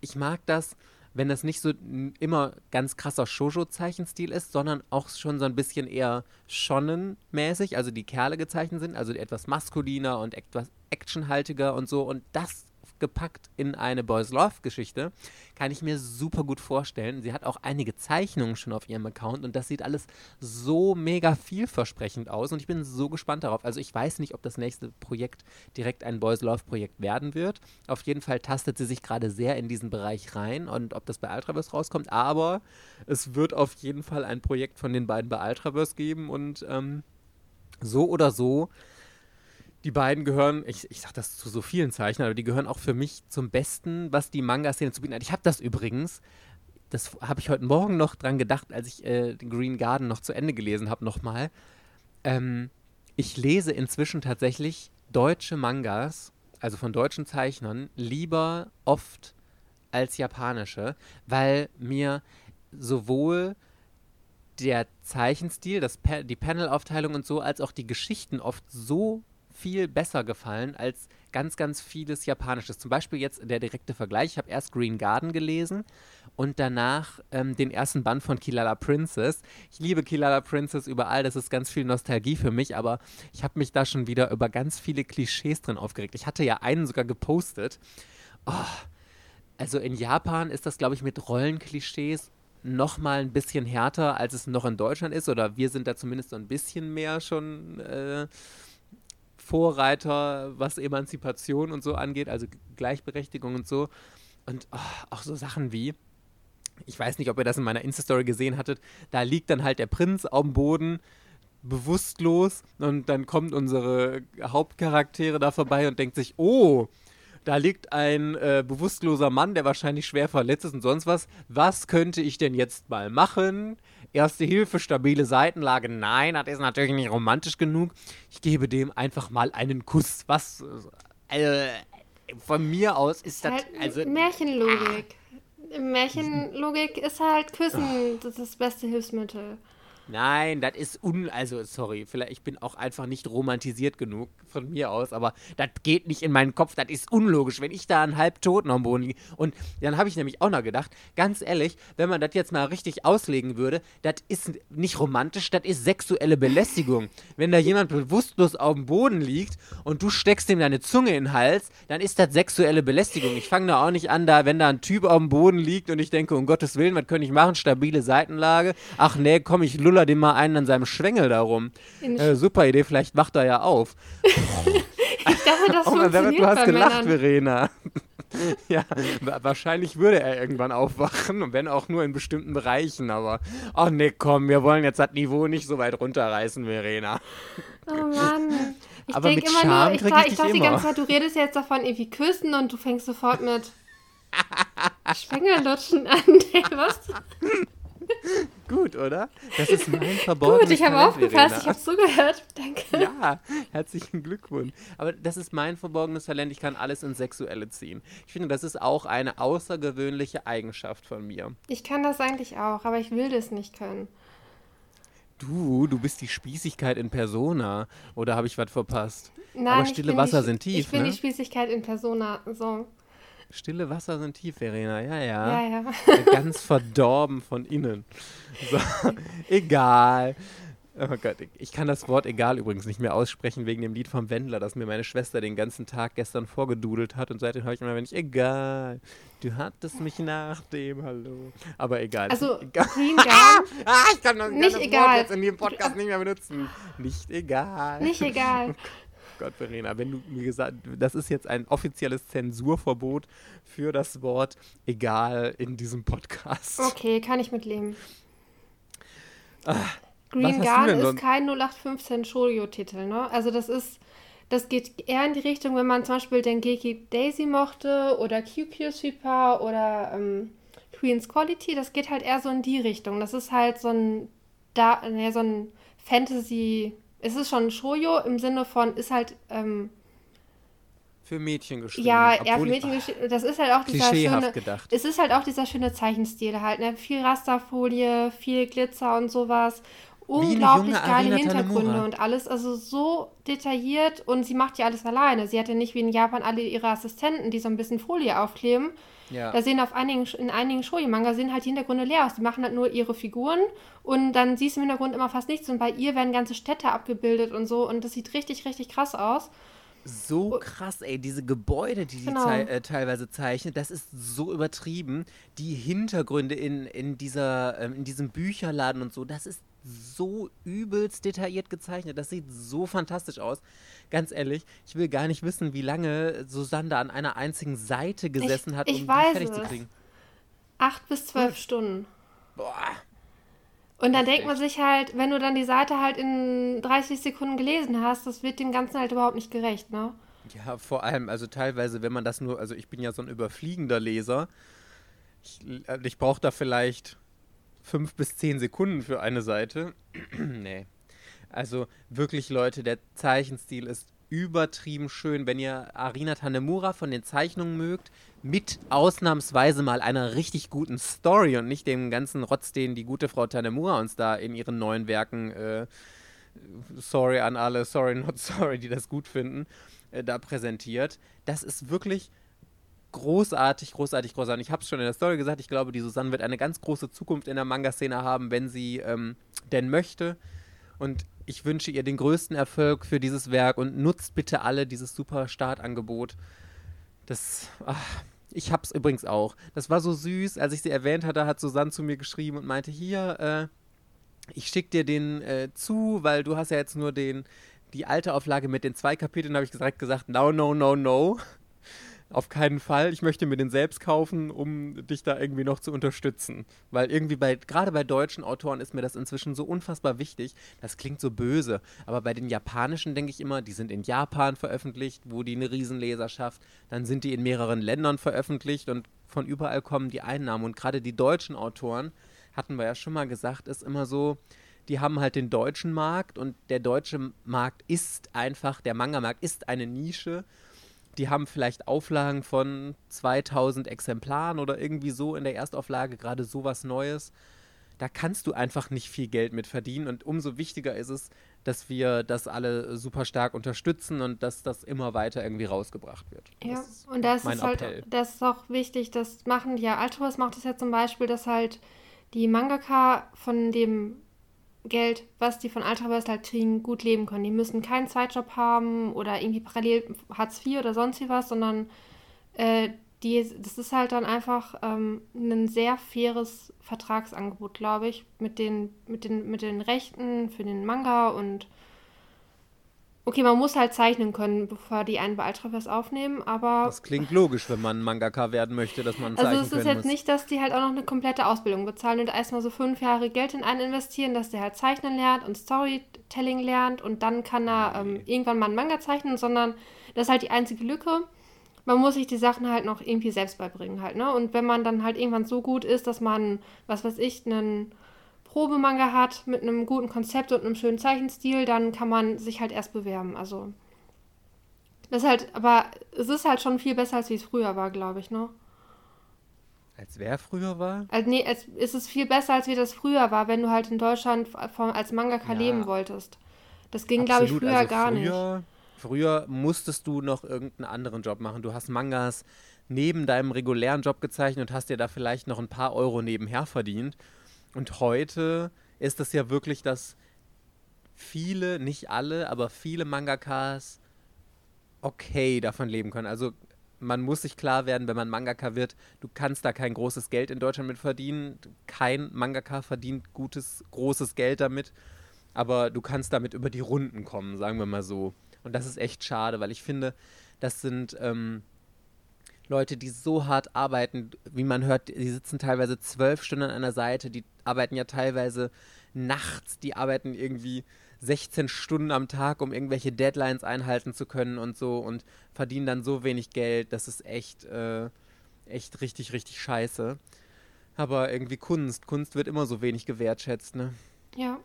ich mag das, wenn das nicht so immer ganz krasser Shoujo-Zeichenstil ist, sondern auch schon so ein bisschen eher Shonen-mäßig, also die Kerle gezeichnet sind, also etwas maskuliner und etwas actionhaltiger und so. Und das gepackt in eine Boys Love Geschichte, kann ich mir super gut vorstellen. Sie hat auch einige Zeichnungen schon auf ihrem Account und das sieht alles so mega vielversprechend aus und ich bin so gespannt darauf. Also ich weiß nicht, ob das nächste Projekt direkt ein Boys Love Projekt werden wird. Auf jeden Fall tastet sie sich gerade sehr in diesen Bereich rein und ob das bei Ultraverse rauskommt, aber es wird auf jeden Fall ein Projekt von den beiden bei Ultraverse geben und ähm, so oder so die beiden gehören, ich, ich sage das zu so vielen Zeichnern, aber die gehören auch für mich zum Besten, was die Manga-Szene zu bieten hat. Ich habe das übrigens, das habe ich heute Morgen noch dran gedacht, als ich äh, den Green Garden noch zu Ende gelesen habe, nochmal. Ähm, ich lese inzwischen tatsächlich deutsche Mangas, also von deutschen Zeichnern, lieber oft als japanische, weil mir sowohl der Zeichenstil, das pa die Panelaufteilung und so, als auch die Geschichten oft so viel besser gefallen als ganz, ganz vieles Japanisches. Zum Beispiel jetzt der direkte Vergleich. Ich habe erst Green Garden gelesen und danach ähm, den ersten Band von Kilala Princess. Ich liebe Kilala Princess überall, das ist ganz viel Nostalgie für mich, aber ich habe mich da schon wieder über ganz viele Klischees drin aufgeregt. Ich hatte ja einen sogar gepostet. Oh, also in Japan ist das, glaube ich, mit Rollenklischees noch mal ein bisschen härter, als es noch in Deutschland ist. Oder wir sind da zumindest so ein bisschen mehr schon äh, Vorreiter, was Emanzipation und so angeht, also Gleichberechtigung und so. Und oh, auch so Sachen wie, ich weiß nicht, ob ihr das in meiner Insta-Story gesehen hattet, da liegt dann halt der Prinz dem Boden, bewusstlos, und dann kommt unsere Hauptcharaktere da vorbei und denkt sich, oh, da liegt ein äh, bewusstloser Mann, der wahrscheinlich schwer verletzt ist und sonst was. Was könnte ich denn jetzt mal machen? Erste Hilfe, stabile Seitenlage. Nein, das ist natürlich nicht romantisch genug. Ich gebe dem einfach mal einen Kuss. Was? Äh, von mir aus ist das. Halt also, Märchenlogik. Ah. Märchenlogik ist halt Küssen Ach. das, ist das beste Hilfsmittel. Nein, das ist un. Also, sorry, vielleicht ich bin auch einfach nicht romantisiert genug von mir aus, aber das geht nicht in meinen Kopf. Das ist unlogisch, wenn ich da einen halbtoten am Boden liege. Und dann habe ich nämlich auch noch gedacht, ganz ehrlich, wenn man das jetzt mal richtig auslegen würde, das ist nicht romantisch, das ist sexuelle Belästigung. wenn da jemand bewusstlos auf dem Boden liegt und du steckst ihm deine Zunge in den Hals, dann ist das sexuelle Belästigung. Ich fange da auch nicht an, da, wenn da ein Typ auf dem Boden liegt und ich denke, um Gottes Willen, was könnte ich machen? Stabile Seitenlage. Ach nee, komm, ich lull luller dem mal einen an seinem Schwengel darum. Äh, super Idee, vielleicht macht er ja auf. [laughs] ich dachte, das [laughs] oh, funktioniert Du hast gelacht, Männern. Verena. [laughs] ja, wahrscheinlich würde er irgendwann aufwachen und wenn auch nur in bestimmten Bereichen, aber ach nee, komm, wir wollen jetzt das Niveau nicht so weit runterreißen, Verena. Oh Mann. Ich aber mit immer Charme nur, ich, ich, ich dachte die ganze Zeit, du redest jetzt davon irgendwie küssen und du fängst sofort mit Schwengellutschen an. Was? [laughs] Gut, oder? Das ist mein verborgenes Gut, ich habe aufgepasst, ich habe zugehört. Danke. Ja, herzlichen Glückwunsch. Aber das ist mein verborgenes Talent, ich kann alles ins Sexuelle ziehen. Ich finde, das ist auch eine außergewöhnliche Eigenschaft von mir. Ich kann das eigentlich auch, aber ich will das nicht können. Du, du bist die Spießigkeit in Persona. Oder habe ich was verpasst? Nein, aber stille Wasser die, sind tief. Ich bin ne? die Spießigkeit in Persona. So. Stille Wasser sind tief, Verena. Ja, ja. Ja, ja. Ganz verdorben von innen. So, [laughs] egal. Oh Gott, ich kann das Wort egal übrigens nicht mehr aussprechen wegen dem Lied vom Wendler, das mir meine Schwester den ganzen Tag gestern vorgedudelt hat und seitdem höre ich immer, wenn ich egal, du hattest mich nach dem Hallo. Aber egal. Also [laughs] egal. Green [laughs] ah, ich kann das, Nicht kann das egal. Wort jetzt in dem Podcast nicht mehr benutzen. Nicht egal. nicht egal. Gott, Verena, wenn du mir gesagt, das ist jetzt ein offizielles Zensurverbot für das Wort egal in diesem Podcast. Okay, kann ich mitleben. was Green denn ist kein 0815 Shoujo-Titel, ne? Also das ist, das geht eher in die Richtung, wenn man zum Beispiel Dengeki Daisy mochte oder QQ Sweeper oder ähm, Queen's Quality, das geht halt eher so in die Richtung. Das ist halt so ein, da, ne, so ein Fantasy, es ist schon Shoujo im Sinne von, ist halt, ähm, Für Mädchen geschrieben. ja, eher für Mädchen geschrieben. Das ist halt auch dieser schöne, gedacht. es ist halt auch dieser schöne Zeichenstil halt, ne? Viel Rasterfolie, viel Glitzer und sowas. Unglaublich geile Hintergründe Tanemura. und alles, also so detailliert und sie macht ja alles alleine. Sie hat ja nicht wie in Japan alle ihre Assistenten, die so ein bisschen Folie aufkleben. Ja. Da sehen auf einigen, in einigen Shoujo-Manga sehen halt die Hintergründe leer aus. Die machen halt nur ihre Figuren und dann siehst du im Hintergrund immer fast nichts und bei ihr werden ganze Städte abgebildet und so und das sieht richtig, richtig krass aus. So krass, ey, diese Gebäude, die Genau. zei äh, teilweise zeichnet, das ist so übertrieben. Die Hintergründe in, in, dieser, ähm, in diesem Bücherladen und so, das ist so übelst detailliert gezeichnet. Das sieht so fantastisch aus. Ganz ehrlich, ich will gar nicht wissen, wie lange Susanne da an einer einzigen Seite gesessen hat, ich um weiß die fertig zu es. kriegen. Acht bis zwölf Stunden. Boah. Und dann denkt man sich halt, wenn du dann die Seite halt in 30 Sekunden gelesen hast, das wird dem Ganzen halt überhaupt nicht gerecht, ne? Ja, vor allem, also teilweise, wenn man das nur, also ich bin ja so ein überfliegender Leser, ich, äh, ich brauche da vielleicht fünf bis zehn Sekunden für eine Seite. [clears throat] nee. Also wirklich, Leute, der Zeichenstil ist übertrieben schön. Wenn ihr Arina Tanemura von den Zeichnungen mögt, mit ausnahmsweise mal einer richtig guten Story und nicht dem ganzen Rotz, den die gute Frau Tanemura uns da in ihren neuen Werken, äh, sorry an alle, sorry not sorry, die das gut finden, äh, da präsentiert. Das ist wirklich großartig, großartig, großartig. Ich habe es schon in der Story gesagt, ich glaube, die Susanne wird eine ganz große Zukunft in der Manga-Szene haben, wenn sie ähm, denn möchte. Und ich wünsche ihr den größten Erfolg für dieses Werk und nutzt bitte alle dieses super Startangebot. Das, ach, ich hab's übrigens auch. Das war so süß, als ich sie erwähnt hatte, hat Susanne zu mir geschrieben und meinte, hier, äh, ich schick dir den äh, zu, weil du hast ja jetzt nur den, die alte Auflage mit den zwei Kapiteln, habe ich direkt gesagt, no, no, no, no. Auf keinen Fall. Ich möchte mir den selbst kaufen, um dich da irgendwie noch zu unterstützen. Weil irgendwie bei, gerade bei deutschen Autoren ist mir das inzwischen so unfassbar wichtig. Das klingt so böse. Aber bei den japanischen denke ich immer, die sind in Japan veröffentlicht, wo die eine Riesenleserschaft. Dann sind die in mehreren Ländern veröffentlicht und von überall kommen die Einnahmen. Und gerade die deutschen Autoren, hatten wir ja schon mal gesagt, ist immer so, die haben halt den deutschen Markt und der deutsche Markt ist einfach, der Manga-Markt ist eine Nische. Die haben vielleicht Auflagen von 2000 Exemplaren oder irgendwie so in der Erstauflage, gerade sowas Neues. Da kannst du einfach nicht viel Geld mit verdienen und umso wichtiger ist es, dass wir das alle super stark unterstützen und dass das immer weiter irgendwie rausgebracht wird. Ja, Das und das ist halt, Appell. das ist auch wichtig, das machen ja, Altruas macht es ja zum Beispiel, dass halt die Mangaka von dem Geld, was die von Altruas halt kriegen, gut leben können. Die müssen keinen Zweitjob haben oder irgendwie parallel Hartz IV oder sonst wie was, sondern äh, die, das ist halt dann einfach ähm, ein sehr faires Vertragsangebot, glaube ich, mit den, mit, den, mit den Rechten für den Manga und Okay, man muss halt zeichnen können, bevor die einen bei Ultraverse aufnehmen, aber Das klingt logisch, wenn man Mangaka werden möchte, dass man also zeichnen es ist jetzt muss. nicht, dass die halt auch noch eine komplette Ausbildung bezahlen und erstmal so fünf Jahre Geld in einen investieren, dass der halt zeichnen lernt und Storytelling lernt und dann kann er ähm, irgendwann mal einen Manga zeichnen, sondern das ist halt die einzige Lücke. Man muss sich die Sachen halt noch irgendwie selbst beibringen halt, ne? Und wenn man dann halt irgendwann so gut ist, dass man, was weiß ich, einen Probemanga hat mit einem guten Konzept und einem schönen Zeichenstil, dann kann man sich halt erst bewerben. Also das ist halt, aber es ist halt schon viel besser, als wie es früher war, glaube ich, ne? Als wer früher war? Also nee, es, es ist viel besser, als wie das früher war, wenn du halt in Deutschland von, als Mangaka Ja. leben wolltest. Das ging, glaube ich, früher also gar nicht. früher, Früher musstest du noch irgendeinen anderen Job machen. Du hast Mangas neben deinem regulären Job gezeichnet und hast dir da vielleicht noch ein paar Euro nebenher verdient. Und heute ist es ja wirklich das viele, nicht alle, aber viele Mangakas okay davon leben können. Also man muss sich klar werden, wenn man Mangaka wird, du kannst da kein großes Geld in Deutschland mit verdienen. Kein Mangaka verdient gutes, großes Geld damit. Aber du kannst damit über die Runden kommen, sagen wir mal so. Und das ist echt schade, weil ich finde, das sind ähm, Leute, die so hart arbeiten, wie man hört, die sitzen teilweise zwölf Stunden an der Seite, die arbeiten ja teilweise nachts, die arbeiten irgendwie 16 Stunden am Tag, um irgendwelche Deadlines einhalten zu können und so und verdienen dann so wenig Geld, das ist echt, äh, echt richtig, richtig scheiße. Aber irgendwie Kunst, Kunst wird immer so wenig gewertschätzt, ne? Ja.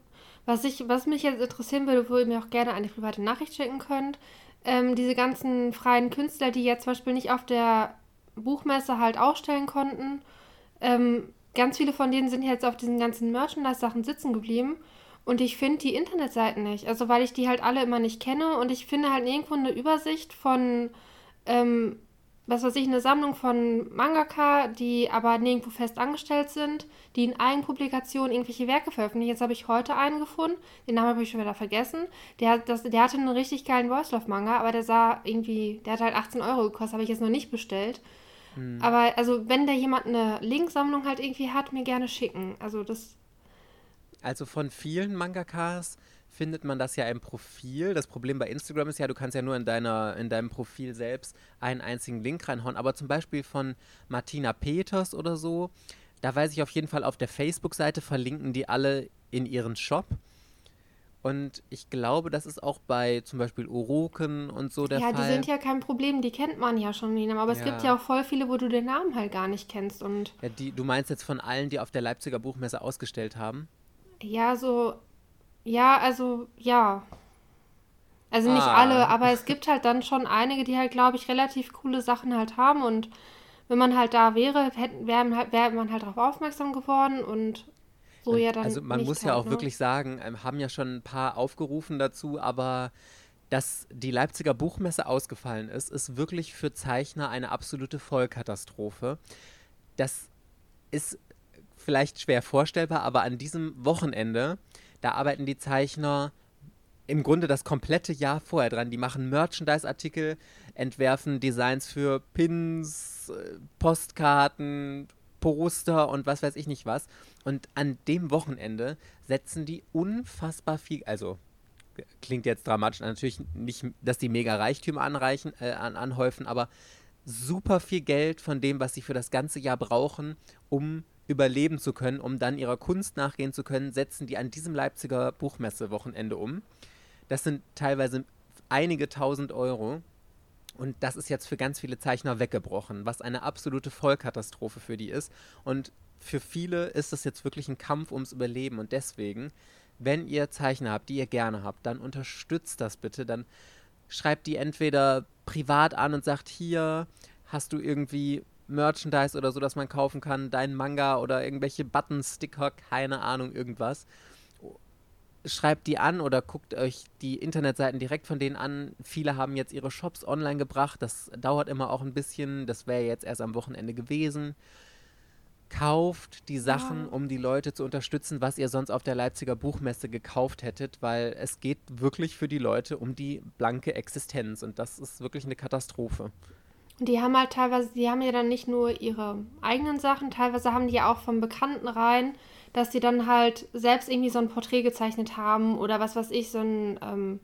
Was, ich, was mich jetzt interessieren würde, wo ihr mir auch gerne eine private Nachricht schicken könnt, ähm, diese ganzen freien Künstler, die jetzt zum Beispiel nicht auf der Buchmesse halt ausstellen konnten, ähm, ganz viele von denen sind jetzt auf diesen ganzen Merchandise-Sachen sitzen geblieben. Und ich finde die Internetseiten nicht. Also weil ich die halt alle immer nicht kenne und ich finde halt irgendwo eine Übersicht von, ähm, was weiß ich, eine Sammlung von Mangaka, die aber nirgendwo fest angestellt sind, die in Eigenpublikationen irgendwelche Werke veröffentlichen. Jetzt habe ich heute einen gefunden, den Namen habe ich schon wieder vergessen. Der, das, der hatte einen richtig geilen Voice Love Manga, aber der sah irgendwie, der hat halt 18 Euro gekostet, habe ich jetzt noch nicht bestellt. Hm. Aber also wenn da jemand eine Linksammlung halt irgendwie hat, mir gerne schicken. Also das also von vielen Mangakas findet man das ja im Profil. Das Problem bei Instagram ist ja, du kannst ja nur in, deiner, in deinem Profil selbst einen einzigen Link reinhauen. Aber zum Beispiel von Martina Peters oder so, da weiß ich auf jeden Fall auf der Facebook-Seite verlinken die alle in ihren Shop. Und ich glaube, das ist auch bei zum Beispiel Uroken und so der ja, Fall. Ja, die sind ja kein Problem, die kennt man ja schon, Nina. Aber es ja. gibt ja auch voll viele, wo du den Namen halt gar nicht kennst. Und ja, die, du meinst jetzt von allen, die auf der Leipziger Buchmesse ausgestellt haben? Ja, so. Ja, also, ja. Also nicht ah. alle, aber es gibt halt dann schon einige, die halt, glaube ich, relativ coole Sachen halt haben. Und wenn man halt da wäre, wäre wär man halt darauf aufmerksam geworden und so ja dann. Also man muss ja halt, auch ne? wirklich sagen, ähm, haben ja schon ein paar aufgerufen dazu, aber dass die Leipziger Buchmesse ausgefallen ist, ist wirklich für Zeichner eine absolute Vollkatastrophe. Das ist vielleicht schwer vorstellbar, aber an diesem Wochenende, da arbeiten die Zeichner im Grunde das komplette Jahr vorher dran. Die machen Merchandise-Artikel, entwerfen Designs für Pins, äh, Postkarten, Poster und was weiß ich nicht was. Und an dem Wochenende setzen die unfassbar viel, also klingt jetzt dramatisch, natürlich nicht, dass die mega Reichtümer anreichen, äh, an, anhäufen, aber super viel Geld von dem, was sie für das ganze Jahr brauchen, um überleben zu können, um dann ihrer Kunst nachgehen zu können, setzen die an diesem Leipziger Buchmesse-Wochenende um. Das sind teilweise einige tausend Euro. Und das ist jetzt für ganz viele Zeichner weggebrochen, was eine absolute Vollkatastrophe für die ist. Und für viele ist das jetzt wirklich ein Kampf ums Überleben. Und deswegen, wenn ihr Zeichner habt, die ihr gerne habt, dann unterstützt das bitte. Dann schreibt die entweder privat an und sagt, hier hast du irgendwie Merchandise oder so, dass man kaufen kann, dein Manga oder irgendwelche Button, Sticker, keine Ahnung, irgendwas. Schreibt die an oder guckt euch die Internetseiten direkt von denen an. Viele haben jetzt ihre Shops online gebracht. Das dauert immer auch ein bisschen. Das wäre jetzt erst am Wochenende gewesen. Kauft die Sachen, um die Leute zu unterstützen, was ihr sonst auf der Leipziger Buchmesse gekauft hättet, weil es geht wirklich für die Leute um die blanke Existenz und das ist wirklich eine Katastrophe. Und die haben halt teilweise, die haben ja dann nicht nur ihre eigenen Sachen, teilweise haben die ja auch von Bekannten rein, dass die dann halt selbst irgendwie so ein Porträt gezeichnet haben oder was weiß ich, so ein, ähm,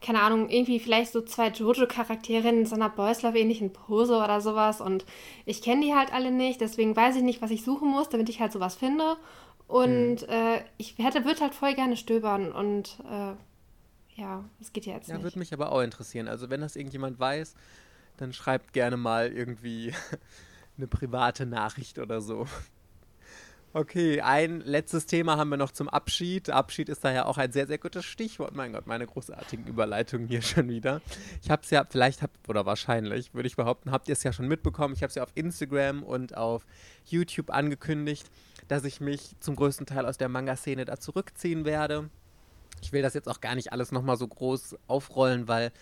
keine Ahnung, irgendwie vielleicht so zwei Jojo-Charaktere in so einer Boys Love-ähnlichen Pose oder sowas. Und ich kenne die halt alle nicht, deswegen weiß ich nicht, was ich suchen muss, damit ich halt sowas finde. Und mhm. äh, ich hätte, würde halt voll gerne stöbern und äh, ja, das geht ja jetzt ja, nicht. Ja, würde mich aber auch interessieren. Also wenn das irgendjemand weiß, dann schreibt gerne mal irgendwie [laughs] eine private Nachricht oder so. Okay, ein letztes Thema haben wir noch zum Abschied. Abschied ist daher auch ein sehr, sehr gutes Stichwort. Mein Gott, meine großartigen Überleitungen hier schon wieder. Ich habe es ja, vielleicht habt, oder wahrscheinlich, würde ich behaupten, habt ihr es ja schon mitbekommen. Ich habe es ja auf Instagram und auf YouTube angekündigt, dass ich mich zum größten Teil aus der Manga-Szene da zurückziehen werde. Ich will das jetzt auch gar nicht alles nochmal so groß aufrollen, weil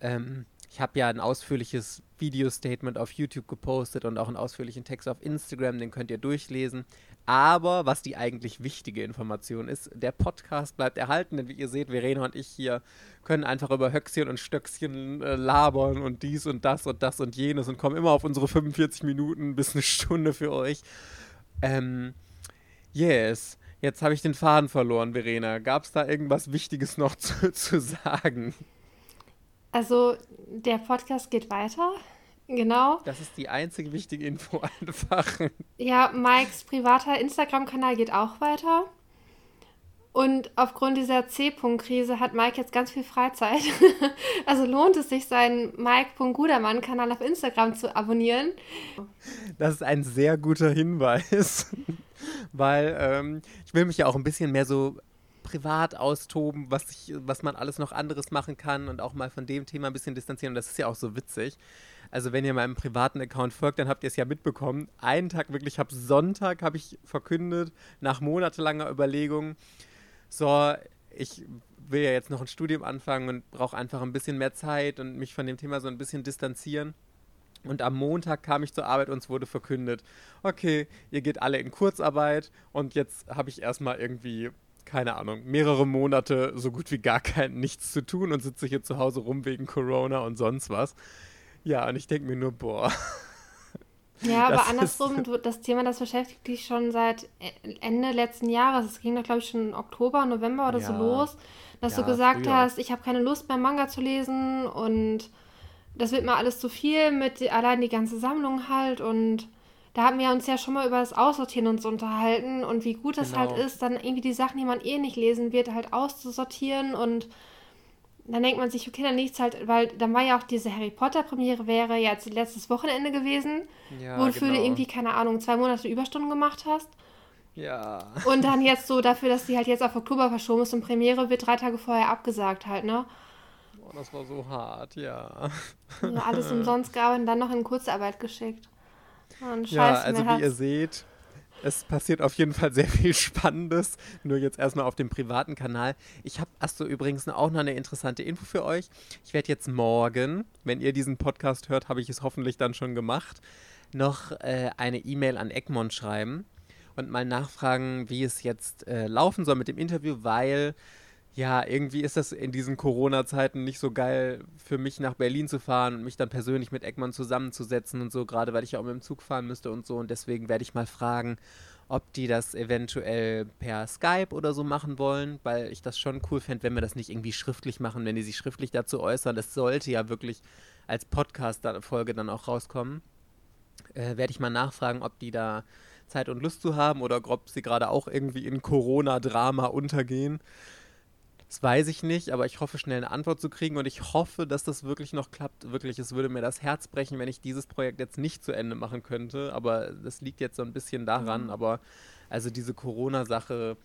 ähm, ich habe ja ein ausführliches Video-Statement auf YouTube gepostet und auch einen ausführlichen Text auf Instagram, den könnt ihr durchlesen. Aber was die eigentlich wichtige Information ist, der Podcast bleibt erhalten, denn wie ihr seht, Verena und ich hier können einfach über Höchstchen und Stöckchen äh, labern und dies und das und das und jenes und kommen immer auf unsere 45 Minuten bis eine Stunde für euch. Ähm, yes. Jetzt habe ich den Faden verloren, Verena. Gab es da irgendwas Wichtiges noch [laughs] zu, zu sagen? Also, der Podcast geht weiter. Genau. Das ist die einzige wichtige Info [laughs] einfach. Ja, Mikes privater Instagram-Kanal geht auch weiter. Und aufgrund dieser C-Punkt-Krise hat Mike jetzt ganz viel Freizeit. [laughs] also lohnt es sich, seinen Mike.gudermann-Kanal auf Instagram zu abonnieren. Das ist ein sehr guter Hinweis, [laughs] weil ähm, ich will mich ja auch ein bisschen mehr so privat austoben, was, ich, was man alles noch anderes machen kann und auch mal von dem Thema ein bisschen distanzieren. Und das ist ja auch so witzig. Also wenn ihr meinem privaten Account folgt, dann habt ihr es ja mitbekommen. Einen Tag wirklich, ich habe Sonntag, habe ich verkündet, nach monatelanger Überlegung, so, ich will ja jetzt noch ein Studium anfangen und brauche einfach ein bisschen mehr Zeit und mich von dem Thema so ein bisschen distanzieren. Und am Montag kam ich zur Arbeit und es wurde verkündet, okay, ihr geht alle in Kurzarbeit und jetzt habe ich erstmal irgendwie, keine Ahnung, mehrere Monate so gut wie gar kein nichts zu tun und sitze hier zu Hause rum wegen Corona und sonst was. Ja, und ich denke mir nur, boah. Ja, aber andersrum, du, das Thema, das beschäftigt dich schon seit e, Ende letzten Jahres. Es ging doch, glaube ich, schon Oktober, November oder ja. so los, dass ja, du gesagt früher. hast, ich habe keine Lust mehr Manga zu lesen und das wird mir alles zu viel mit allein die ganze Sammlung halt und da haben wir uns ja schon mal über das Aussortieren uns unterhalten und wie gut es halt genau. halt ist, dann irgendwie die Sachen, die man eh nicht lesen wird, halt auszusortieren und dann denkt man sich, okay, dann liegt es halt, weil dann war ja auch diese Harry Potter Premiere wäre ja jetzt letztes Wochenende gewesen, ja, wofür genau. du irgendwie, keine Ahnung, zwei Monate Überstunden gemacht hast. Ja. Und dann jetzt so dafür, dass die halt jetzt auf Oktober verschoben ist und Premiere wird drei Tage vorher abgesagt halt, ne? Boah, das war so hart, ja. Alles [laughs] umsonst gearbeitet und dann noch in Kurzarbeit geschickt. Und ja, also wie ihr seht, es passiert auf jeden Fall sehr viel [laughs] Spannendes. Nur jetzt erstmal auf dem privaten Kanal. Ich habe, achso, übrigens auch noch eine interessante Info für euch. Ich werde jetzt morgen, wenn ihr diesen Podcast hört, habe ich es hoffentlich dann schon gemacht, noch äh, eine E-Mail an Egmont schreiben und mal nachfragen, wie es jetzt äh, laufen soll mit dem Interview, weil ja, irgendwie ist das in diesen Corona-Zeiten nicht so geil für mich nach Berlin zu fahren und mich dann persönlich mit Eckmann zusammenzusetzen und so, gerade weil ich ja auch mit dem Zug fahren müsste und so. Und deswegen werde ich mal fragen, ob die das eventuell per Skype oder so machen wollen, weil ich das schon cool fände, wenn wir das nicht irgendwie schriftlich machen, wenn die sich schriftlich dazu äußern. Das sollte ja wirklich als Podcast-Folge dann auch rauskommen. Äh, werde ich mal nachfragen, ob die da Zeit und Lust zu haben oder ob sie gerade auch irgendwie in Corona-Drama untergehen. Das weiß ich nicht, aber ich hoffe, schnell eine Antwort zu kriegen und ich hoffe, dass das wirklich noch klappt. Wirklich, es würde mir das Herz brechen, wenn ich dieses Projekt jetzt nicht zu Ende machen könnte. Aber das liegt jetzt so ein bisschen daran. Mhm. Aber also diese Corona-Sache,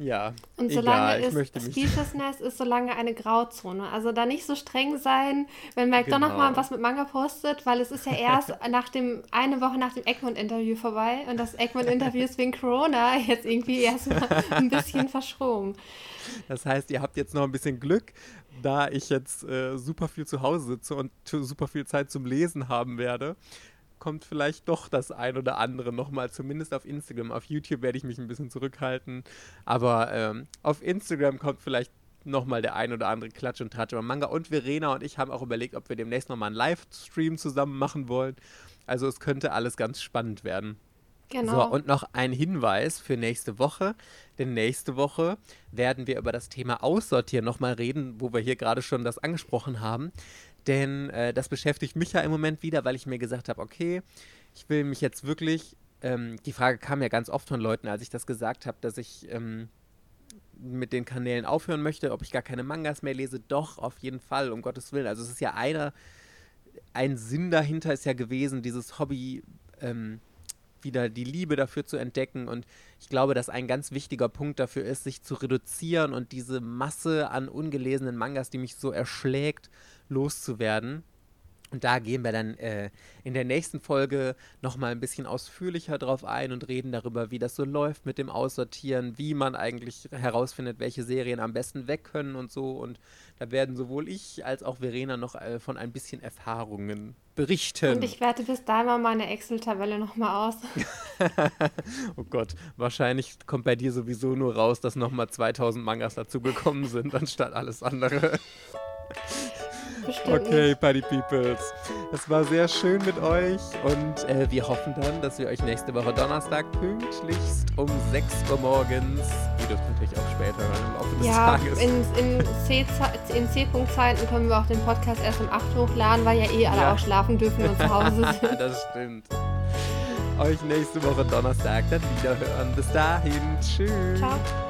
ja, und solange egal, es Speechlessness ist, solange eine Grauzone. Also da nicht so streng sein, wenn Mike genau. doch mal was mit Manga postet, weil es ist ja erst [laughs] nach dem, eine Woche nach dem Egmont-Interview vorbei und das Egmont-Interview ist wegen Corona jetzt irgendwie erstmal ein bisschen verschoben. Das heißt, ihr habt jetzt noch ein bisschen Glück, da ich jetzt äh, super viel zu Hause sitze und super viel Zeit zum Lesen haben werde kommt vielleicht doch das ein oder andere nochmal, zumindest auf Instagram. Auf YouTube werde ich mich ein bisschen zurückhalten, aber ähm, auf Instagram kommt vielleicht nochmal der ein oder andere Klatsch und Tratsch über Manga. Und Verena und ich haben auch überlegt, ob wir demnächst nochmal einen Livestream zusammen machen wollen. Also es könnte alles ganz spannend werden. Genau. So, und noch ein Hinweis für nächste Woche. Denn nächste Woche werden wir über das Thema Aussortieren nochmal reden, wo wir hier gerade schon das angesprochen haben. Denn äh, das beschäftigt mich ja im Moment wieder, weil ich mir gesagt habe, okay, ich will mich jetzt wirklich, ähm, die Frage kam ja ganz oft von Leuten, als ich das gesagt habe, dass ich ähm, mit den Kanälen aufhören möchte, ob ich gar keine Mangas mehr lese. Doch, auf jeden Fall, um Gottes Willen. Also es ist ja einer, ein Sinn dahinter ist ja gewesen, dieses Hobby ähm, wieder die Liebe dafür zu entdecken. Und ich glaube, dass ein ganz wichtiger Punkt dafür ist, sich zu reduzieren und diese Masse an ungelesenen Mangas, die mich so erschlägt, loszuwerden. Und da gehen wir dann äh, in der nächsten Folge nochmal ein bisschen ausführlicher drauf ein und reden darüber, wie das so läuft mit dem Aussortieren, wie man eigentlich herausfindet, welche Serien am besten weg können und so. Und da werden sowohl ich als auch Verena noch äh, von ein bisschen Erfahrungen berichten. Und ich werte bis dahin mal meine Excel-Tabelle nochmal aus. [laughs] oh Gott, wahrscheinlich kommt bei dir sowieso nur raus, dass nochmal 2000 Mangas dazugekommen sind, anstatt alles andere. Bestimmt Okay. Party Peoples. Es war sehr schön mit euch und äh, wir hoffen dann, dass wir euch nächste Woche Donnerstag pünktlichst um 6 Uhr morgens, ihr dürft natürlich auch später hören im Laufe des Ja, Tages. in, in C-Punkt-Zeiten können wir auch den Podcast erst um 8 hochladen, weil ja eh alle Ja. auch schlafen dürfen und zu Hause [laughs] sind. das stimmt. Euch nächste Woche Donnerstag dann wiederhören. Bis dahin, tschüss. Ciao.